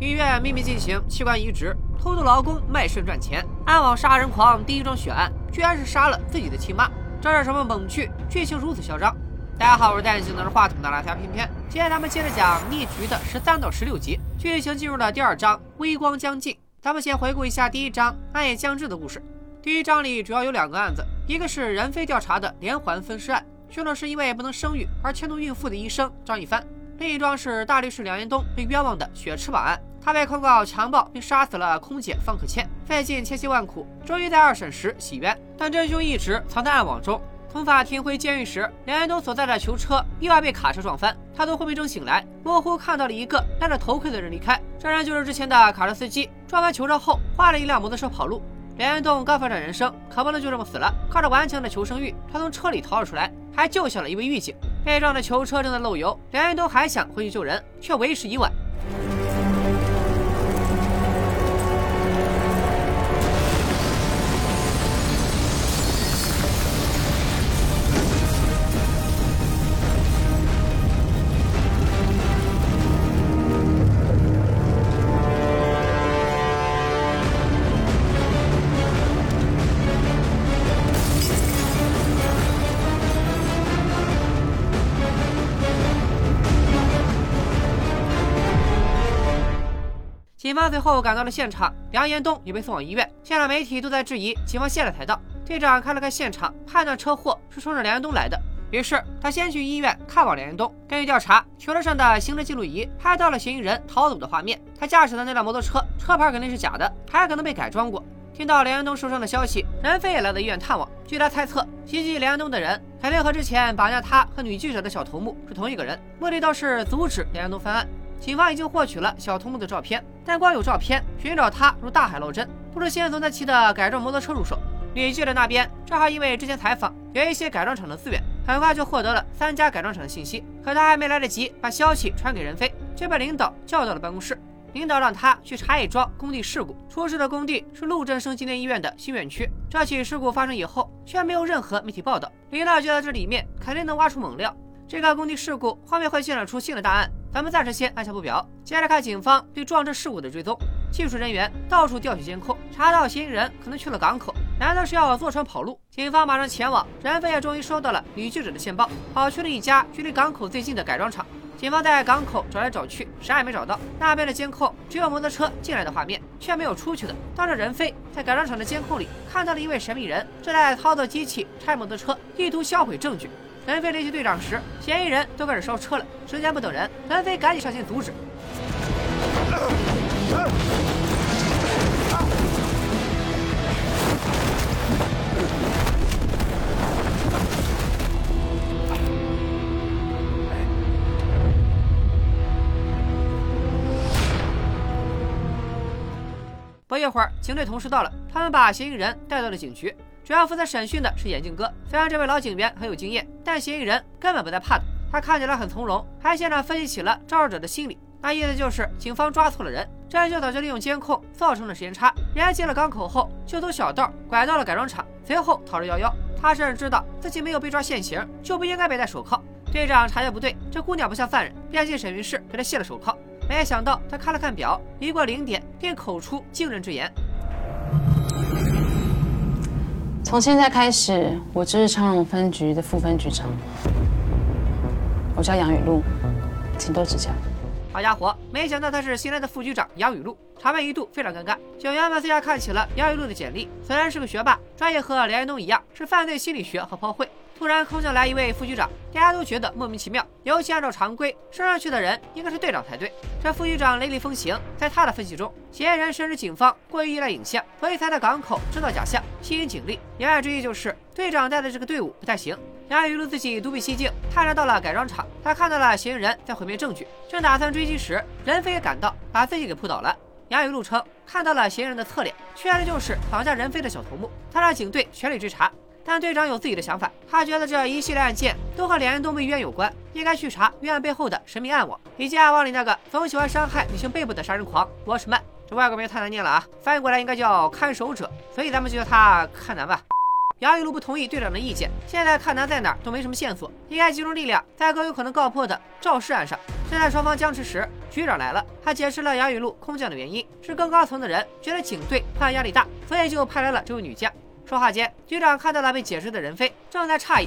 医院秘密进行器官移植，偷渡劳工卖肾赚钱，暗网杀人狂第一桩血案，居然是杀了自己的亲妈，这是什么猛剧？剧情如此嚣张！大家好，我是戴眼镜拿着话筒的拉条片片，今天咱们接着讲《逆局》的十三到十六集，剧情进入了第二章，微光将近。咱们先回顾一下第一章暗夜将至的故事。第一章里主要有两个案子，一个是任飞调查的连环分尸案，凶手是一位不能生育而牵动孕妇的医生张一帆；另一桩是大律师梁延东被冤枉的血翅膀案，他被控告强暴并杀死了空姐方可倩，费尽千辛万苦，终于在二审时洗冤，但真凶一直藏在暗网中。从法庭回监狱时，梁延东所在的囚车意外被卡车撞翻。他从昏迷中醒来，模糊看到了一个戴着头盔的人离开。这人就是之前的卡车司机。撞完囚车后，换了一辆摩托车跑路。梁延东刚发展人生，可不能就这么死了。靠着顽强的求生欲，他从车里逃了出来，还救下了一位狱警。被撞的囚车正在漏油，梁延东还想回去救人，却为时已晚。警方随后赶到了现场，梁延东也被送往医院。现场媒体都在质疑警方现在才到。队长看了看现场，判断车祸是冲着梁延东来的，于是他先去医院看望梁延东。根据调查，囚车上的行车记录仪拍到了嫌疑人逃走的画面。他驾驶的那辆摩托车车牌肯定是假的，还可能被改装过。听到梁延东受伤的消息，任飞也来到医院探望。据他猜测，袭击梁延东的人肯定和之前绑架他和女记者的小头目是同一个人，目的倒是阻止梁延东翻案。警方已经获取了小头目的照片，但光有照片寻找他如大海捞针，不如先从他骑的改装摩托车入手。女记者那边正好因为之前采访有一些改装厂的资源，很快就获得了三家改装厂的信息。可他还没来得及把消息传给任飞，就被领导叫到了办公室。领导让他去查一桩工地事故，出事的工地是陆振生纪念医院的新院区。这起事故发生以后，却没有任何媒体报道。领导觉得这里面肯定能挖出猛料。这个工地事故后面会牵扯出新的大案。咱们暂时先按下不表，接着看警方对撞车事故的追踪。技术人员到处调取监控，查到嫌疑人可能去了港口，难道是要坐船跑路？警方马上前往。任飞也终于收到了女记者的线报，跑去了一家距离港口最近的改装厂。警方在港口找来找去，啥也没找到。那边的监控只有摩托车进来的画面，却没有出去的。当着任飞在改装厂的监控里看到了一位神秘人正在操作机器拆摩托车，意图销毁证据。南飞联系队长时，嫌疑人都开始烧车了。时间不等人，南飞赶紧上前阻止。不一会儿，警队同事到了，他们把嫌疑人带到了警局。主要负责审讯的是眼镜哥。虽然这位老警员很有经验，但嫌疑人根本不带怕的。他看起来很从容，还现场分析起了肇事者的心理。那意思就是警方抓错了人，这就早就利用监控造成了时间差。人家进了港口后，就走小道拐到了改装厂，随后逃之夭夭。他甚至知道自己没有被抓现行，就不应该被戴手铐。队长察觉不对，这姑娘不像犯人，便进审讯室给她卸了手铐。没想到他看了看表，一过零点，便口出惊人之言。从现在开始，我就是昌荣分局的副分局长，我叫杨雨露，请多指教。好家伙，没想到他是新来的副局长杨雨露，场面一度非常尴尬。警员们私下看起了杨雨露的简历，虽然是个学霸，专业和梁延东一样是犯罪心理学和抛贿。突然空降来一位副局长，大家都觉得莫名其妙。尤其按照常规，升上去的人应该是队长才对。这副局长雷厉风行，在他的分析中，嫌疑人深知警方过于依赖影像，所以才在港口制造假象，吸引警力。言外之意就是队长带的这个队伍不太行。杨雨露自己独辟蹊径，探查到了改装厂，他看到了嫌疑人在毁灭证据，正打算追击时，任飞也赶到，把自己给扑倒了。杨雨露称看到了嫌疑人的侧脸，确认就是绑架任飞的小头目，他让警队全力追查。但队长有自己的想法，他觉得这一系列案件都和梁延东被冤有关，应该去查冤案背后的神秘暗网，以及暗网里那个总喜欢伤害女性背部的杀人狂罗什曼。这外国名太难念了啊，翻译过来应该叫看守者，所以咱们就叫他看男吧。杨雨露不同意队长的意见，现在看男在哪儿都没什么线索，应该集中力量在更有可能告破的肇事案上。正在双方僵持时，局长来了，他解释了杨雨露空降的原因，是更高层的人觉得警队破案压力大，所以就派来了这位女将。说话间，局长看到了被解释的任飞，正在诧异：“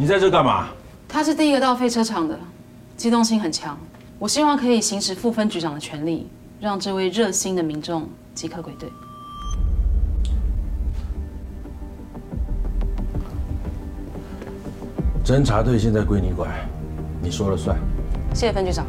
你在这干嘛？”他是第一个到废车场的，机动性很强。我希望可以行使副分局长的权利，让这位热心的民众即刻归队。侦查队现在归你管，你说了算。谢谢分局长。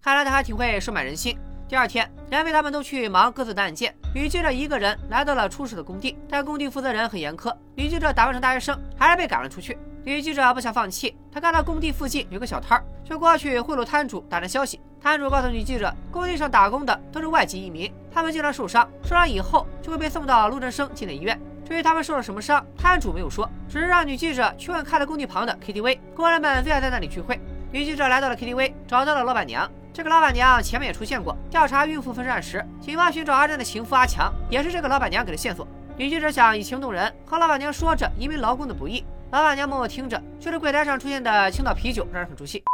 看来他还挺会收买人心。第二天，梁飞他们都去忙各自的案件，女记者一个人来到了出事的工地，但工地负责人很严苛，女记者打扮成大学生，还是被赶了出去。女记者不想放弃，她看到工地附近有个小摊儿，就过去贿赂摊主打探消息。摊主告诉女记者，工地上打工的都是外籍移民，他们经常受伤，受伤以后就会被送到陆振生进的医院。至于他们受了什么伤，摊主没有说，只是让女记者去问开在工地旁的 KTV，工人们最爱在那里聚会。女记者来到了 KTV，找到了老板娘。这个老板娘前面也出现过，调查孕妇分尸案时，警方寻找阿珍的情夫阿强，也是这个老板娘给的线索。女记者想以情动人，和老板娘说着移民劳工的不易。老板娘默默听着，就是柜台上出现的青岛啤酒让人很出戏。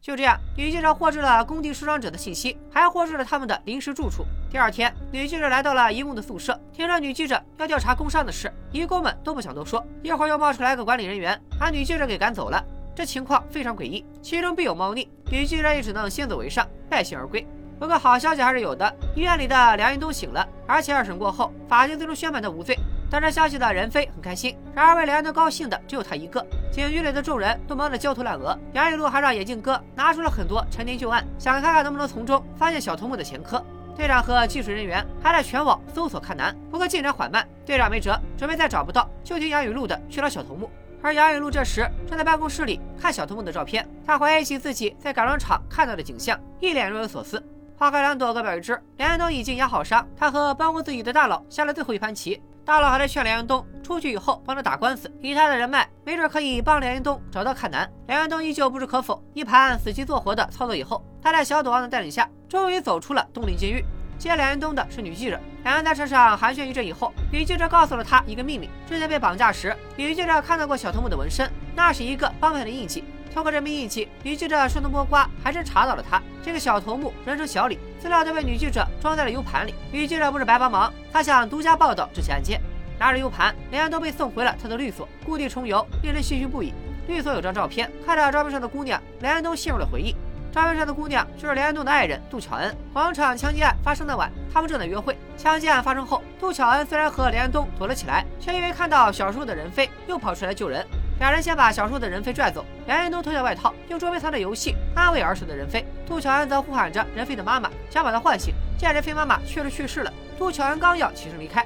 就这样，女记者获知了工地受伤者的信息，还获知了他们的临时住处。第二天，女记者来到了义工的宿舍，听说女记者要调查工伤的事，义工们都不想多说。一会儿又冒出来个管理人员，把女记者给赶走了。这情况非常诡异，其中必有猫腻。女记者也只能先走为上，败兴而归。不过好消息还是有的，医院里的梁云东醒了，而且二审过后，法庭最终宣判他无罪。得知消息的任飞很开心，然而为梁云东高兴的只有他一个。警局里的众人都忙得焦头烂额，杨雨露还让眼镜哥拿出了很多陈年旧案，想看看能不能从中发现小头目的前科。队长和技术人员还在全网搜索看南，不过进展缓慢。队长没辙，准备再找不到就听杨雨露的去找小头目。而杨雨露这时正在办公室里看小头目的照片，他回忆起自己在改装厂看到的景象，一脸若有所思。花开两朵，各表一枝。梁彦东已经养好伤，他和帮过自己的大佬下了最后一盘棋。大佬还在劝梁彦东出去以后帮着打官司，以他的人脉，没准可以帮梁彦东找到看南。梁彦东依旧不置可否，一盘死棋做活的操作以后，他在小赌王的带领下，终于走出了东林监狱。接梁彦东的是女记者，两人在车上寒暄一阵以后，女记者告诉了他一个秘密：之前被绑架时，女记者看到过小头目的纹身，那是一个帮派的印记。通过这名印记，女记者顺藤摸瓜，还真查到了他这个小头目，人称小李。资料都被女记者装在了 U 盘里。女记者不是白帮忙，她想独家报道这起案件。拿着 U 盘，两人都被送回了他的律所，故地重游，令人唏嘘不已。律所有张照片，看着照片上的姑娘，梁安东陷入了回忆。照片上的姑娘就是梁安东的爱人杜巧恩。广场枪击案发生那晚，他们正在约会。枪击案发生后，杜巧恩虽然和梁安东躲了起来，却因为看到小时候的任飞，又跑出来救人。两人先把小时候的任飞拽走，梁彦东脱下外套，用捉迷藏的游戏安慰儿时的任飞。杜巧恩则呼喊着任飞的妈妈，想把他唤醒。见任飞妈妈确实去世了，杜巧恩刚要起身离开。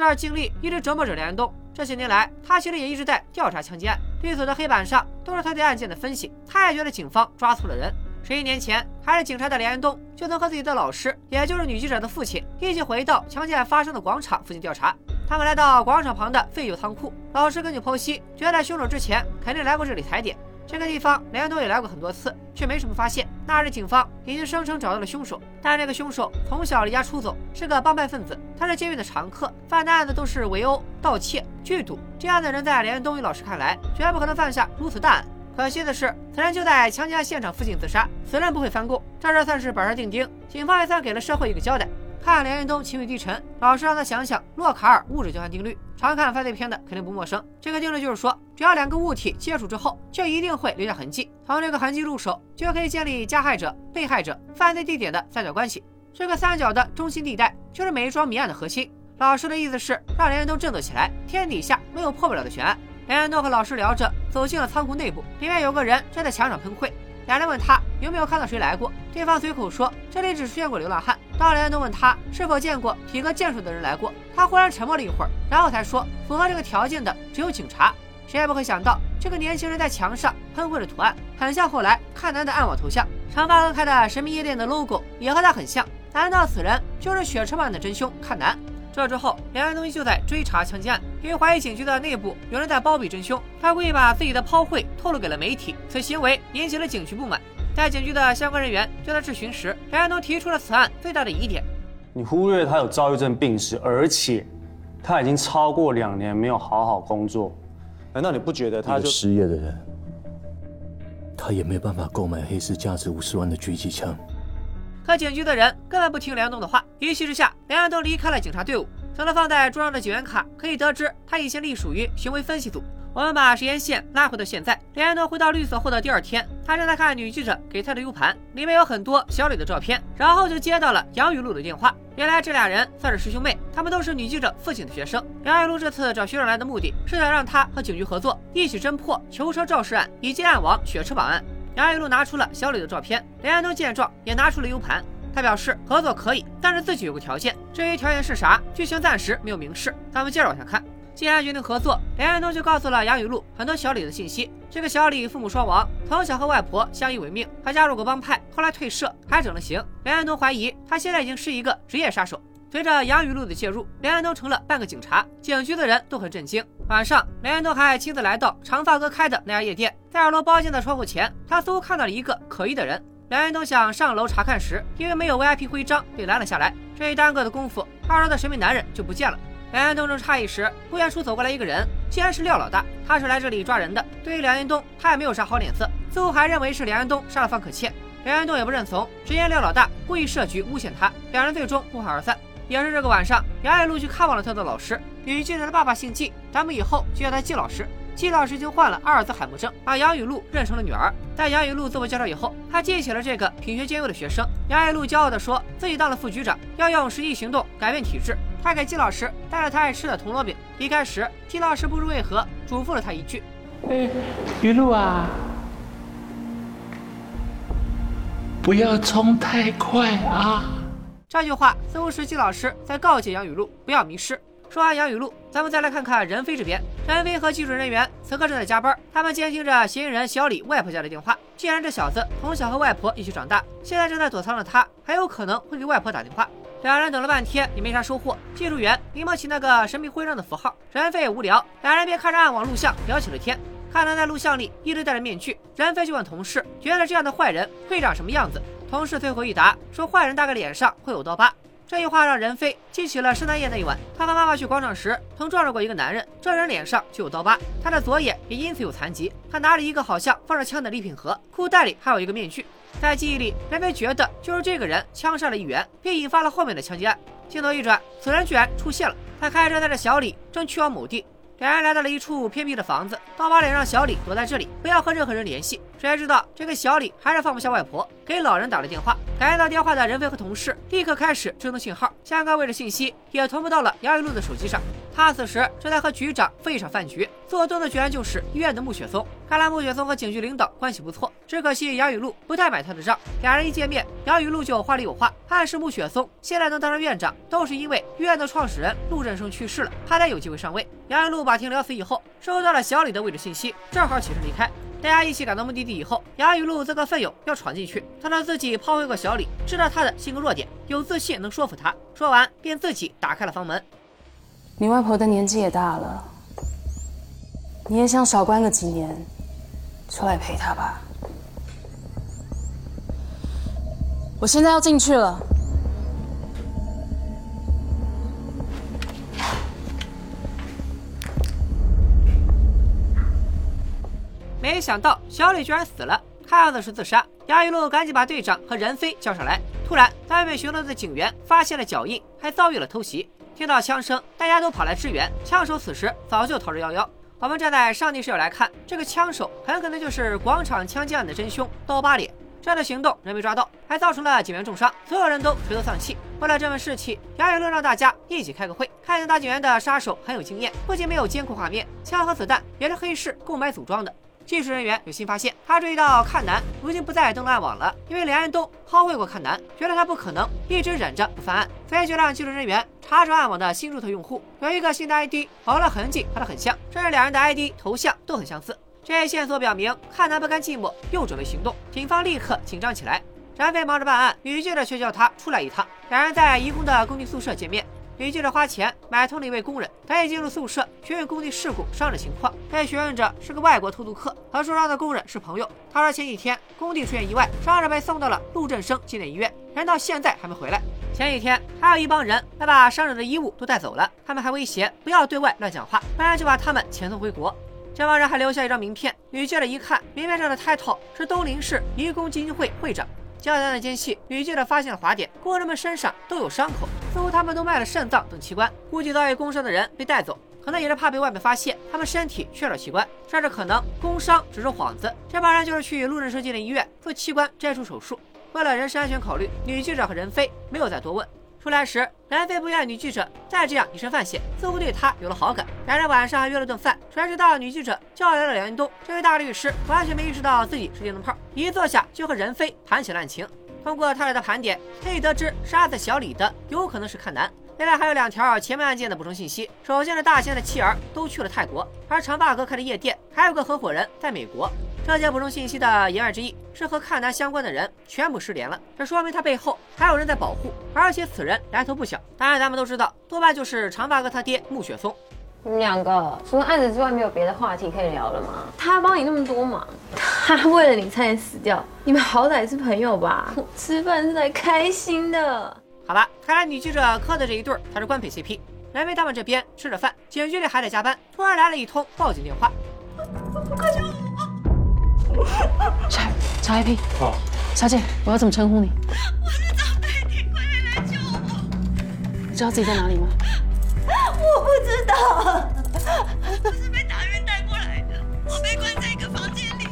这段经历一直折磨着梁安东。这些年来，他其实也一直在调查枪击案，律所的黑板上都是他对案件的分析。他也觉得警方抓错了人。十一年前，还是警察的梁安东，就曾和自己的老师，也就是女记者的父亲，一起回到枪击案发生的广场附近调查。他们来到广场旁的废旧仓库，老师根据剖析，觉得凶手之前肯定来过这里踩点。这个地方，梁安东也来过很多次，却没什么发现。那日警方已经声称找到了凶手，但这个凶手从小离家出走，是个帮派分子。他是监狱的常客，犯的案子都是围殴、盗窃、聚赌。这样的人在梁安东与老师看来，绝不可能犯下如此大案。可惜的是，此人就在枪击案现场附近自杀，此人不会翻供，这事算是板上钉钉。警方也算给了社会一个交代。看梁彦东情绪低沉，老师让他想想洛卡尔物质交换定律。常看犯罪片的肯定不陌生。这个定律就是说，只要两个物体接触之后，就一定会留下痕迹。从这个痕迹入手，就可以建立加害者、被害者、犯罪地点的三角关系。这个三角的中心地带，就是每一桩谜案的核心。老师的意思是让梁彦东振作起来，天底下没有破不了的悬案。梁彦东和老师聊着，走进了仓库内部，里面有个人正在墙上喷绘。两人问他有没有看到谁来过，对方随口说这里只出现过流浪汉。当梁彦东问他是否见过体格健硕的人来过，他忽然沉默了一会儿，然后才说符合这个条件的只有警察。谁也不会想到，这个年轻人在墙上喷绘的图案，很像后来看男的暗网头像。长发哥开的神秘夜店的 logo 也和他很像。难道此人就是血车版的真凶看男？这之后，梁安东依旧在追查枪击案，因为怀疑警局的内部有人在包庇真凶，他故意把自己的抛会透露给了媒体。此行为引起了警局不满。在警局的相关人员对他质询时，梁安东提出了此案最大的疑点：你忽略他有躁郁症病史，而且他已经超过两年没有好好工作。难道你不觉得他就失业的人，他也没办法购买黑市价值五十万的狙击枪？可警局的人根本不听梁安东的话，一气之下，梁安东离开了警察队伍。从他放在桌上的警员卡可以得知，他以前隶属于行为分析组。我们把时间线拉回到现在，梁安东回到律所后的第二天，他正在看女记者给他的 U 盘，里面有很多小李的照片，然后就接到了杨雨露的电话。原来这俩人算是师兄妹，他们都是女记者父亲的学生。杨雨露这次找学长来的目的是想让他和警局合作，一起侦破囚车肇事案以及暗网血车绑案。杨雨露拿出了小李的照片，梁安东见状也拿出了 U 盘，他表示合作可以，但是自己有个条件。至于条件是啥，剧情暂时没有明示。咱们接着往下看。既然决定合作，梁安东就告诉了杨雨露很多小李的信息。这个小李父母双亡，从小和外婆相依为命，还加入过帮派，后来退社，还整了刑。梁安东怀疑他现在已经是一个职业杀手。随着杨雨露的介入，梁安东成了半个警察，警局的人都很震惊。晚上，梁安东还亲自来到长发哥开的那家夜店，在二楼包间的窗户前，他似乎看到了一个可疑的人。梁安东想上楼查看时，因为没有 VIP 徽章，被拦了下来。这一耽搁的功夫，二楼的神秘男人就不见了。梁安东正诧异时，不远处走过来一个人，竟然是廖老大。他是来这里抓人的。对于梁安东，他也没有啥好脸色，似乎还认为是梁安东杀了方可倩。梁安东也不认怂，直言廖老大故意设局诬陷他。两人最终不欢而散。也是这个晚上，杨爱露去看望了他的老师，女记者的爸爸姓季，咱们以后就叫他季老师。季老师已经患了阿尔兹海默症，把杨雨露认成了女儿。在杨雨露自我介绍以后，他记起了这个品学兼优的学生。杨爱露骄傲地说自己当了副局长，要用实际行动改变体制。他给季老师带了他爱吃的铜锣饼。离开时，季老师不知为何嘱咐了他一句：“哎，雨露啊，不要冲太快啊。”这句话似乎是季老师在告诫杨雨露不要迷失。说完杨雨露，咱们再来看看任飞这边。任飞和技术人员此刻正在加班，他们监听着嫌疑人小李外婆家的电话。既然这小子从小和外婆一起长大，现在正在躲藏的他，很有可能会给外婆打电话。两人等了半天也没啥收获，技术员连忙起那个神秘徽章的符号。任飞也无聊，两人便看着暗网录像聊起了天。看他在录像里一直戴着面具，任飞就问同事，觉得这样的坏人会长什么样子？同事最后一答说，坏人大概脸上会有刀疤。这句话让任飞记起了圣诞夜那一晚，他和妈妈去广场时曾撞着过一个男人，这人脸上就有刀疤，他的左眼也因此有残疾。他拿着一个好像放着枪的礼品盒，裤袋里还有一个面具。在记忆里，任飞觉得就是这个人枪杀了议员，并引发了后面的枪击案。镜头一转，此人居然出现了，他开车带着小李正去往某地。两人来到了一处偏僻的房子，刀疤脸让小李躲在这里，不要和任何人联系。谁知道这个小李还是放不下外婆，给老人打了电话。感应到电话的任飞和同事立刻开始追踪信号，相关位置信息也同步到了杨雨露的手机上。他此时正在和局长赴一场饭局，做东的居然就是医院的穆雪松。看来穆雪松和警局领导关系不错，只可惜杨雨露不太买他的账。两人一见面，杨雨露就话里有话，暗示穆雪松现在能当上院长，都是因为医院的创始人陆振生去世了，他才有机会上位。杨雨露把天聊死以后，收到了小李的位置信息，正好起身离开。大家一起赶到目的地以后，杨雨露自告奋勇要闯进去。他让自己抛回过小李，知道他的性格弱点，有自信能说服他。说完，便自己打开了房门。你外婆的年纪也大了，你也想少关个几年，出来陪她吧。我现在要进去了。没想到小李居然死了，看样子是自杀。杨雨露赶紧把队长和任飞叫上来。突然，在外面巡逻的警员发现了脚印，还遭遇了偷袭。听到枪声，大家都跑来支援。枪手此时早就逃之夭夭。我们站在上帝视角来看，这个枪手很可能就是广场枪击案的真凶刀疤脸。这样的行动人没抓到，还造成了警员重伤，所有人都垂头丧气。为了这份士气，杨雨露让大家一起开个会。看见大警员的杀手很有经验，不仅没有监控画面，枪和子弹也是黑市购买组装的。技术人员有新发现，他注意到看南如今不再登录暗网了，因为梁安东抛绘过看南，觉得他不可能一直忍着不犯案，所以就让技术人员查找暗网的新注册用户，有一个新的 ID，跑了痕迹和他很像，甚至两人的 ID 头像都很相似。这一线索表明，看南不甘寂寞，又准备行动。警方立刻紧张起来。冉飞忙着办案，女记者却叫他出来一趟。两人在移工的工地宿舍见面。女记者花钱买通了一位工人，他一进入宿舍，询问工地事故伤者情况。被询问者是个外国偷渡客，和受伤的工人是朋友。他说前几天工地出现意外，伤者被送到了陆振生纪念医院，人到现在还没回来。前几天还有一帮人来把伤者的衣物都带走了，他们还威胁不要对外乱讲话，不然就把他们遣送回国。这帮人还留下一张名片，女记者一看，名片上的 title 是东林市移工基金会会长。简单的间隙，女记者发现了滑点，工人们身上都有伤口，似乎他们都卖了肾脏等器官，估计遭遇工伤的人被带走，可能也是怕被外面发现他们身体缺少器官，甚至可能工伤只是幌子。这帮人就是去路人生纪念医院做器官摘除手术。为了人身安全考虑，女记者和任飞没有再多问。出来时，任飞不愿女记者再这样以身犯险，似乎对他有了好感。两人晚上约了顿饭。谁知道女记者叫来了梁云东，这位大律师完全没意识到自己是电灯泡，一坐下就和任飞谈起了案情。通过他俩的盘点，可以得知杀死小李的有可能是看南。另外还有两条前面案件的补充信息：首先是大仙的妻儿都去了泰国，而长发哥开的夜店还有个合伙人在美国。这些补充信息的言外之意是和看南相关的人全部失联了，这说明他背后还有人在保护，而且此人来头不小。当然，咱们都知道，多半就是长发哥他爹穆雪松。你们两个除了案子之外，没有别的话题可以聊了吗？他帮你那么多忙，他为了你差点死掉，你们好歹是朋友吧？吃饭是在开心的。好吧，看来女记者磕的这一对才是官配 CP。蓝莓他们这边吃着饭，警局里还在加班，突然来了一通报警电话。快救我！查查 IP，好，小姐，我要怎么称呼你？我是张佩婷，快点来救我！你知道自己在哪里吗？我不知道，我是被打晕带过来的，我被关在一个房间里。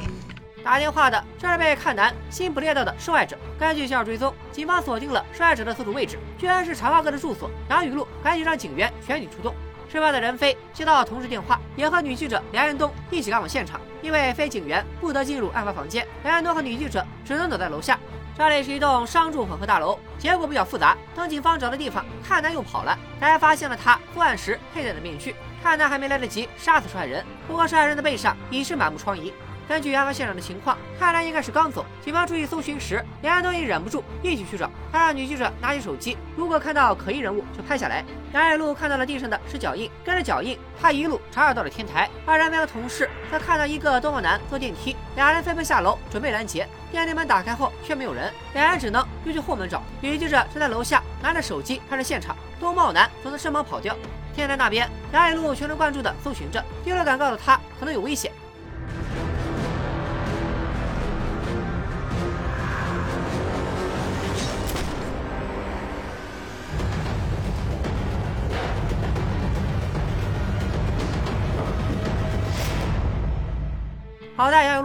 打电话的这是被看男心不猎到的受害者。根据线追踪，警方锁定了受害者的所处位置，居然是长发哥的住所。杨雨露赶紧让警员全体出动。事发的任飞接到同事电话，也和女记者梁彦东一起赶往现场。因为非警员不得进入案发房间，莱安东和女记者只能躲在楼下。这里是一栋商住混合大楼，结果比较复杂。等警方找到地方，看男又跑了，大家发现了他作案时佩戴的面具。看男还没来得及杀死受害人，不过受害人的背上已是满目疮痍。根据案发现场的情况，看来应该是刚走。警方注意搜寻时，两人都已忍不住一起去找。他让女记者拿起手机，如果看到可疑人物就拍下来。杨爱露看到了地上的是脚印，跟着脚印，他一路查找到了天台。而然飞和同事则看到一个东方男坐电梯，两人飞奔下楼准备拦截。电梯门打开后却没有人，两人只能又去后门找。女记者正在楼下拿着手机拍着现场，东茂男则是生忙跑掉。天台那边，杨爱露全神贯注地搜寻着，第六感告诉他可能有危险。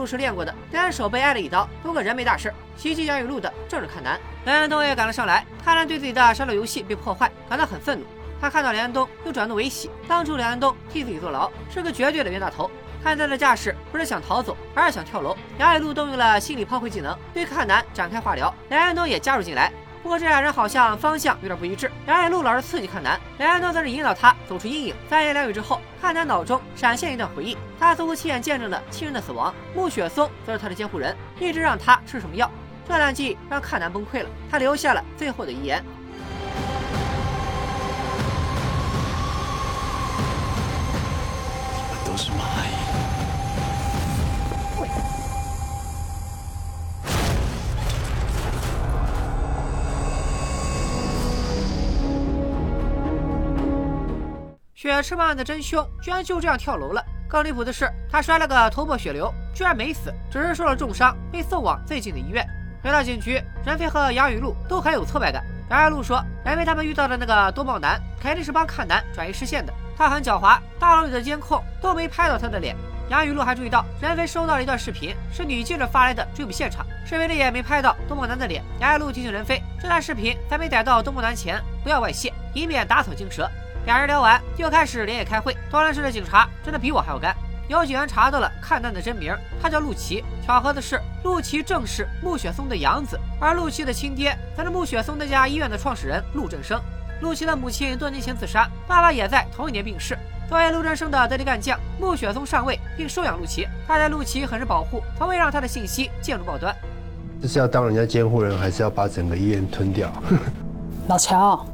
都是练过的，单手被挨了一刀，不过人没大事。袭击杨雨露的正是看南，梁安东也赶了上来。看南对自己的杀戮游戏被破坏感到很愤怒，他看到梁安东又转怒为喜。当初梁安东替自己坐牢，是个绝对的冤大头。看他的架势，不是想逃走，而是想跳楼。杨雨露动用了心理炮灰技能，对看南展开化疗。梁安东也加入进来。不过这俩人好像方向有点不一致。两眼鹿老是刺激看南，梁远东则是引导他走出阴影。三言两语之后，看南脑中闪现一段回忆，他似乎亲眼见证了亲人的死亡。穆雪松则是他的监护人，一直让他吃什么药。这段记忆让看南崩溃了，他留下了最后的遗言。血赤案的真凶居然就这样跳楼了。更离谱的是，他摔了个头破血流，居然没死，只是受了重伤，被送往最近的医院。回到警局，任飞和杨雨露都很有挫败感。杨雨露说，任飞他们遇到的那个多帽男肯定是帮看男转移视线的，他很狡猾，大楼里的监控都没拍到他的脸。杨雨露还注意到，任飞收到了一段视频，是女记者发来的追捕现场，视频里也没拍到多帽男的脸。杨雨露提醒任飞，这段视频在没逮到多帽男前不要外泄，以免打草惊蛇。俩人聊完，就开始连夜开会。多伦市的警察真的比我还要干。有警员查到了看淡的真名，他叫陆琪。巧合的是，陆琪正是穆雪松的养子，而陆琪的亲爹则是穆雪松那家医院的创始人陆振生。陆琪的母亲多年前自杀，爸爸也在同一年病逝。作为陆振生的得力干将，穆雪松上位并收养陆琪。他对陆琪很是保护，从未让他的信息进入报端。这是要当人家监护人，还是要把整个医院吞掉？老乔，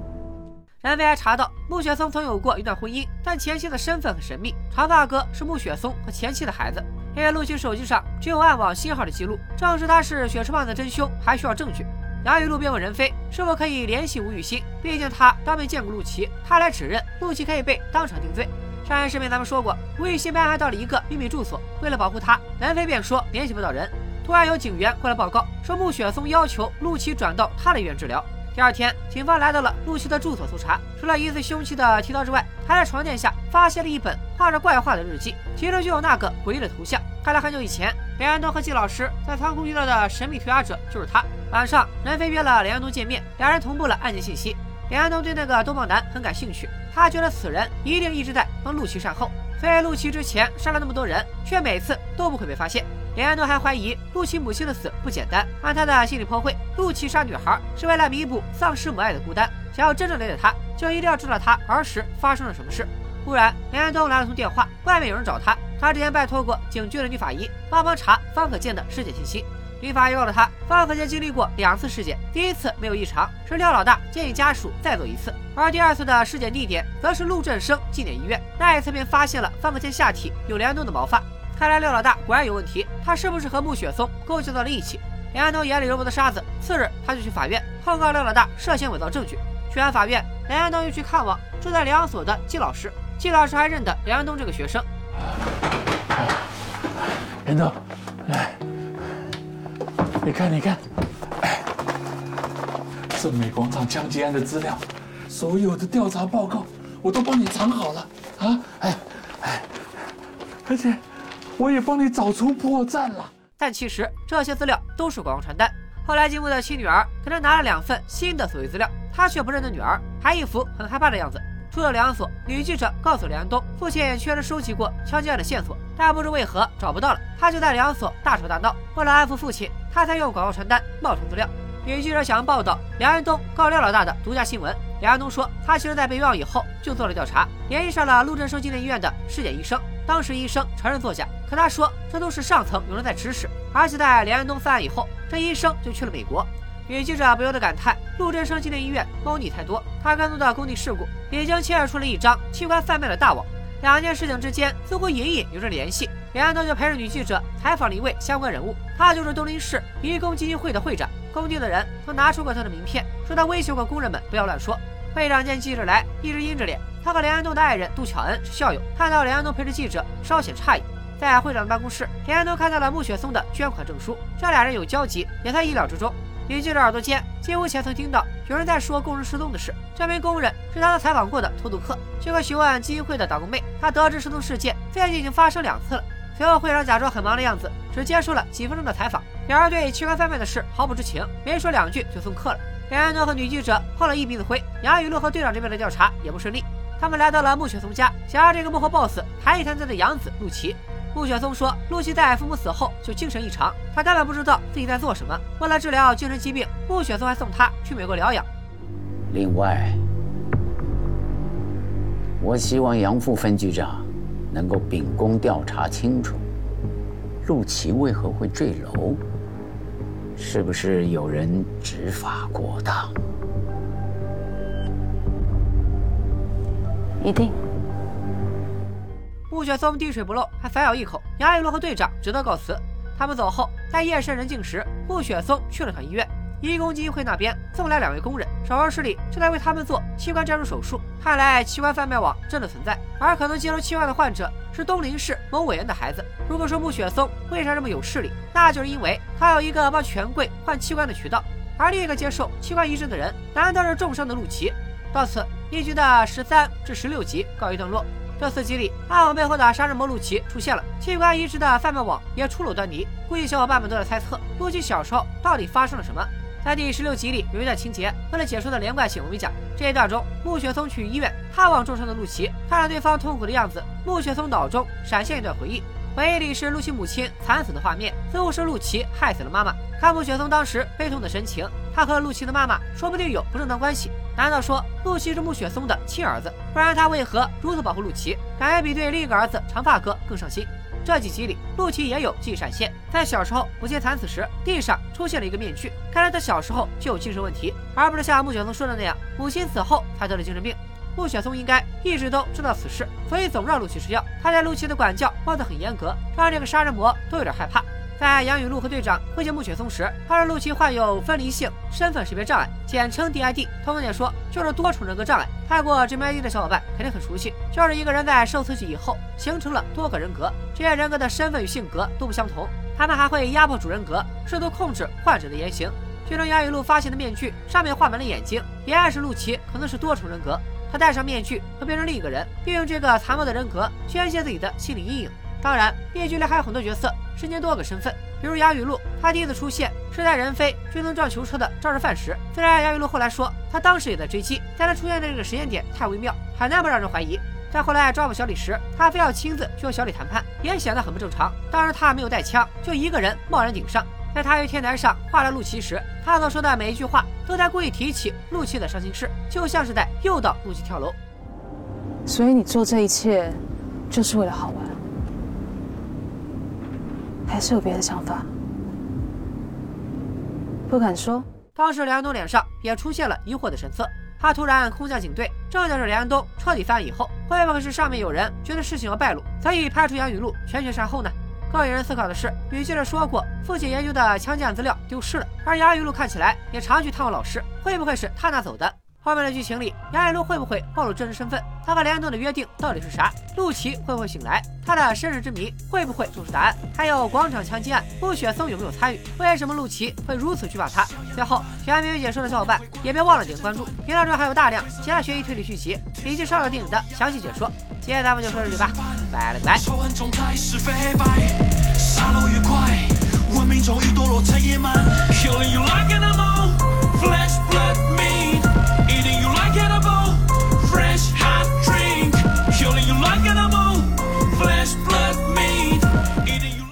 任飞还查到穆雪松曾有过一段婚姻，但前妻的身份很神秘。长发哥是穆雪松和前妻的孩子，因为陆琪手机上只有暗网信号的记录，证实他是血池旺的真凶，还需要证据。杨雨露便问任飞是否可以联系吴雨欣，毕竟他当面见过陆琪，他来指认陆琪可以被当场定罪。上一视频咱们说过，吴雨欣被安排到了一个秘密住所，为了保护他，任飞便说联系不到人。突然有警员过来报告说，穆雪松要求陆琪转到他的医院治疗。第二天，警方来到了陆琪的住所搜查，除了疑似凶器的剃刀之外，还在床垫下发现了一本画着怪画的日记，其中就有那个诡异的图像。看来很久以前，连安东和季老师在仓库遇到的神秘推拿者就是他。晚上，任飞约了连安东见面，两人同步了案件信息。连安东对那个东方男很感兴趣，他觉得此人一定一直在帮陆琪善后，所以陆琪之前杀了那么多人，却每次都不会被发现。连安东还怀疑陆琪母亲的死不简单，按他的心理剖绘，陆琪杀女孩是为了弥补丧失母爱的孤单，想要真正了解他，就一定要知道他儿时发生了什么事。忽然，连安东来了通电话，外面有人找他，他之前拜托过警局的女法医帮忙查方可见的尸检信息。女法医告诉他，方可健经历过两次尸检，第一次没有异常，是廖老大建议家属再做一次，而第二次的尸检地点则是陆振生纪念医院，那一次便发现了方可健下体有连安东的毛发。看来廖老大果然有问题，他是不是和穆雪松勾结到了一起？梁安东眼里揉不得沙子，次日他就去法院控告廖老大涉嫌伪造证据。去完法院，梁安东又去看望住在疗养所的季老师，季老师还认得梁安东这个学生。连东，来。你看，你看，哎，正美广场枪击案的资料，所有的调查报告我都帮你藏好了啊！哎哎，而且我也帮你找出破绽了。但其实这些资料都是广告传单。后来继父的亲女儿给他拿了两份新的所谓资料，他却不认得女儿，还一副很害怕的样子。出了疗养所，女记者告诉梁安东，父亲确实收集过枪击案的线索，但不知为何找不到了。他就在疗养所大吵大闹，为了安抚父亲，他才用广告传单冒充资料。女记者想要报道梁安东告廖老大的独家新闻。梁安东说，他其实在被冤枉以后就做了调查，联系上了陆振生纪念医院的尸检医生。当时医生承认作假，可他说这都是上层有人在指使，而且在梁安东犯案以后，这医生就去了美国。女记者不由得感叹：陆振生进的医院猫腻太多。他跟踪的工地事故已经牵扯出了一张器官贩卖的大网，两件事情之间似乎隐隐有着联系。连安东就陪着女记者采访了一位相关人物，他就是东林市移工基金会的会长。工地的人曾拿出过他的名片，说他威胁过工人们不要乱说。会长见记者来，一直阴着脸。他和梁安东的爱人杜巧恩是校友，看到梁安东陪着记者，稍显诧异。在会长的办公室，梁安东看到了穆雪松的捐款证书，这俩人有交集，也在意料之中。女记者耳朵尖，几乎前曾听到有人在说工人失踪的事。这名工人是他采访过的托杜克。经过询问基金会的打工妹，他得知失踪事件最近已经发生两次了。随后会长假装很忙的样子，只接受了几分钟的采访。两人对器官贩卖的事毫不知情，没说两句就送客了。连安诺和女记者碰了一鼻子灰，杨雨露和队长这边的调查也不顺利。他们来到了穆雪松家，想让这个幕后 boss 谈一谈他的养子陆琪。穆雪松说，陆琪在父母死后就精神异常，他根本不知道自己在做什么。为了治疗精神疾病，穆雪松还送他去美国疗养。另外，我希望杨副分局长能够秉公调查清楚，陆琪为何会坠楼，是不是有人执法过当？一定。穆雪松滴水不漏，还反咬一口。杨雨露和队长只得告辞。他们走后，在夜深人静时，穆雪松去了趟医院。医工基金会那边送来两位工人，手术室里正在为他们做器官摘除手术。看来器官贩卖网真的存在，而可能接受器官的患者是东林市某委员的孩子。如果说穆雪松为啥这么有势力，那就是因为他有一个帮权贵换器官的渠道，而另一个接受器官移植的人，难道是重伤的陆琪？到此，一局的十三至十六集告一段落。这四集里，暗网背后的杀人魔陆琪出现了，器官移植的贩卖网也出了端倪。估计小伙伴们都在猜测，陆琪小时候到底发生了什么。在第十六集里有一段情节，为了解说的连贯性，我们讲这一段中，穆雪松去医院探望重伤的陆琪，看着对方痛苦的样子，穆雪松脑中闪现一段回忆，回忆里是陆琪母亲惨死的画面，似乎是陆琪害死了妈妈。看穆雪松当时悲痛的神情，他和陆琪的妈妈说不定有不正当关系。难道说陆琪是穆雪松的亲儿子？不然他为何如此保护陆琪？感觉比对另一个儿子长发哥更上心。这几集里，陆琪也有记忆闪现，在小时候母亲惨死时，地上出现了一个面具，看来他小时候就有精神问题，而不是像穆雪松说的那样，母亲死后才得了精神病。穆雪松应该一直都知道此事，所以总让陆琪吃药。他对陆琪的管教抱得很严格，让这个杀人魔都有点害怕。在杨雨露和队长会见穆雪松时，他说陆琪患有分离性身份识别障碍，简称 DID。通俗点说，就是多重人格障碍。看过 GMID 的小伙伴肯定很熟悉，就是一个人在受刺激以后形成了多个人格，这些人格的身份与性格都不相同，他们还会压迫主人格，试图控制患者的言行。剧中杨雨露发现的面具上面画满了眼睛，也暗示陆琪可能是多重人格。他戴上面具会变成另一个人，并用这个残暴的人格宣泄自己的心理阴影。当然，面具里还有很多角色。身兼多个身份，比如杨雨露，她第一次出现是在任飞追踪撞囚车的肇事犯时。虽然杨雨露后来说她当时也在追击，但她出现的这个时间点太微妙，很难不让人怀疑。在后来抓捕小李时，他非要亲自去和小李谈判，也显得很不正常。当时他没有带枪，就一个人贸然顶上。在他于天台上画了陆琪时，他所说的每一句话都在故意提起陆琪的伤心事，就像是在诱导陆琪跳楼。所以你做这一切，就是为了好玩。还是有别的想法，不敢说。当时梁安东脸上也出现了疑惑的神色，他突然空降警队，正在这梁安东彻底翻案以后，会不会是上面有人觉得事情要败露，所以派出杨雨露全权善后呢？更引人思考的是，女记者说过父亲研究的枪击案资料丢失了，而杨雨露看起来也常去探望老师，会不会是他拿走的？后面的剧情里，杨雨露会不会暴露真实身份？他和梁安东的约定到底是啥？陆琪会不会醒来？他的身世之谜会不会做出答案？还有广场枪击案，穆雪松有没有参与？为什么陆琪会如此惧怕他？最后，喜欢没有解说的小伙伴也别忘了点关注，频道中还有大量其他悬疑推理剧集以及烧脑电影的详细解说。今天咱们就说这里吧，拜了个拜。